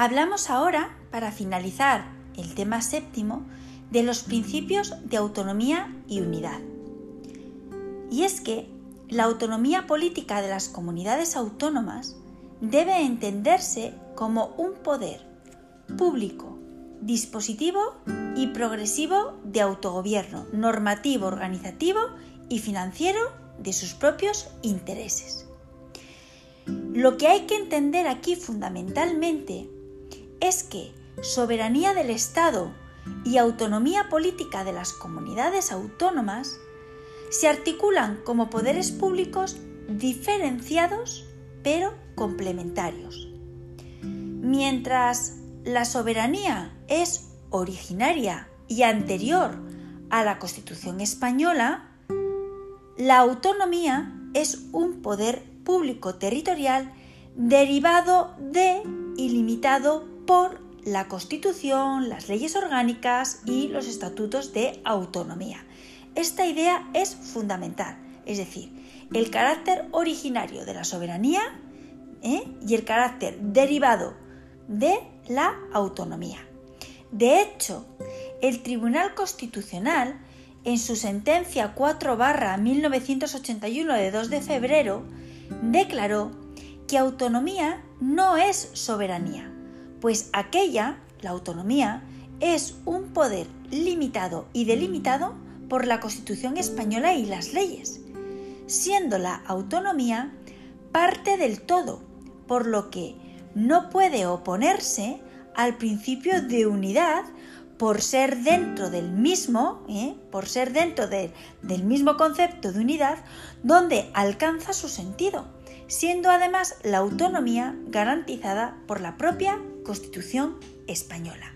Hablamos ahora, para finalizar el tema séptimo, de los principios de autonomía y unidad. Y es que la autonomía política de las comunidades autónomas debe entenderse como un poder público, dispositivo y progresivo de autogobierno, normativo, organizativo y financiero de sus propios intereses. Lo que hay que entender aquí fundamentalmente es que soberanía del Estado y autonomía política de las comunidades autónomas se articulan como poderes públicos diferenciados pero complementarios. Mientras la soberanía es originaria y anterior a la Constitución española, la autonomía es un poder público territorial derivado de y limitado por la Constitución, las leyes orgánicas y los estatutos de autonomía. Esta idea es fundamental, es decir, el carácter originario de la soberanía ¿eh? y el carácter derivado de la autonomía. De hecho, el Tribunal Constitucional, en su sentencia 4 1981 de 2 de febrero, declaró que autonomía no es soberanía, pues aquella, la autonomía, es un poder limitado y delimitado por la Constitución española y las leyes, siendo la autonomía parte del todo, por lo que no puede oponerse al principio de unidad por ser dentro del mismo, ¿eh? por ser dentro del mismo concepto de unidad, donde alcanza su sentido, siendo además la autonomía garantizada por la propia Constitución española.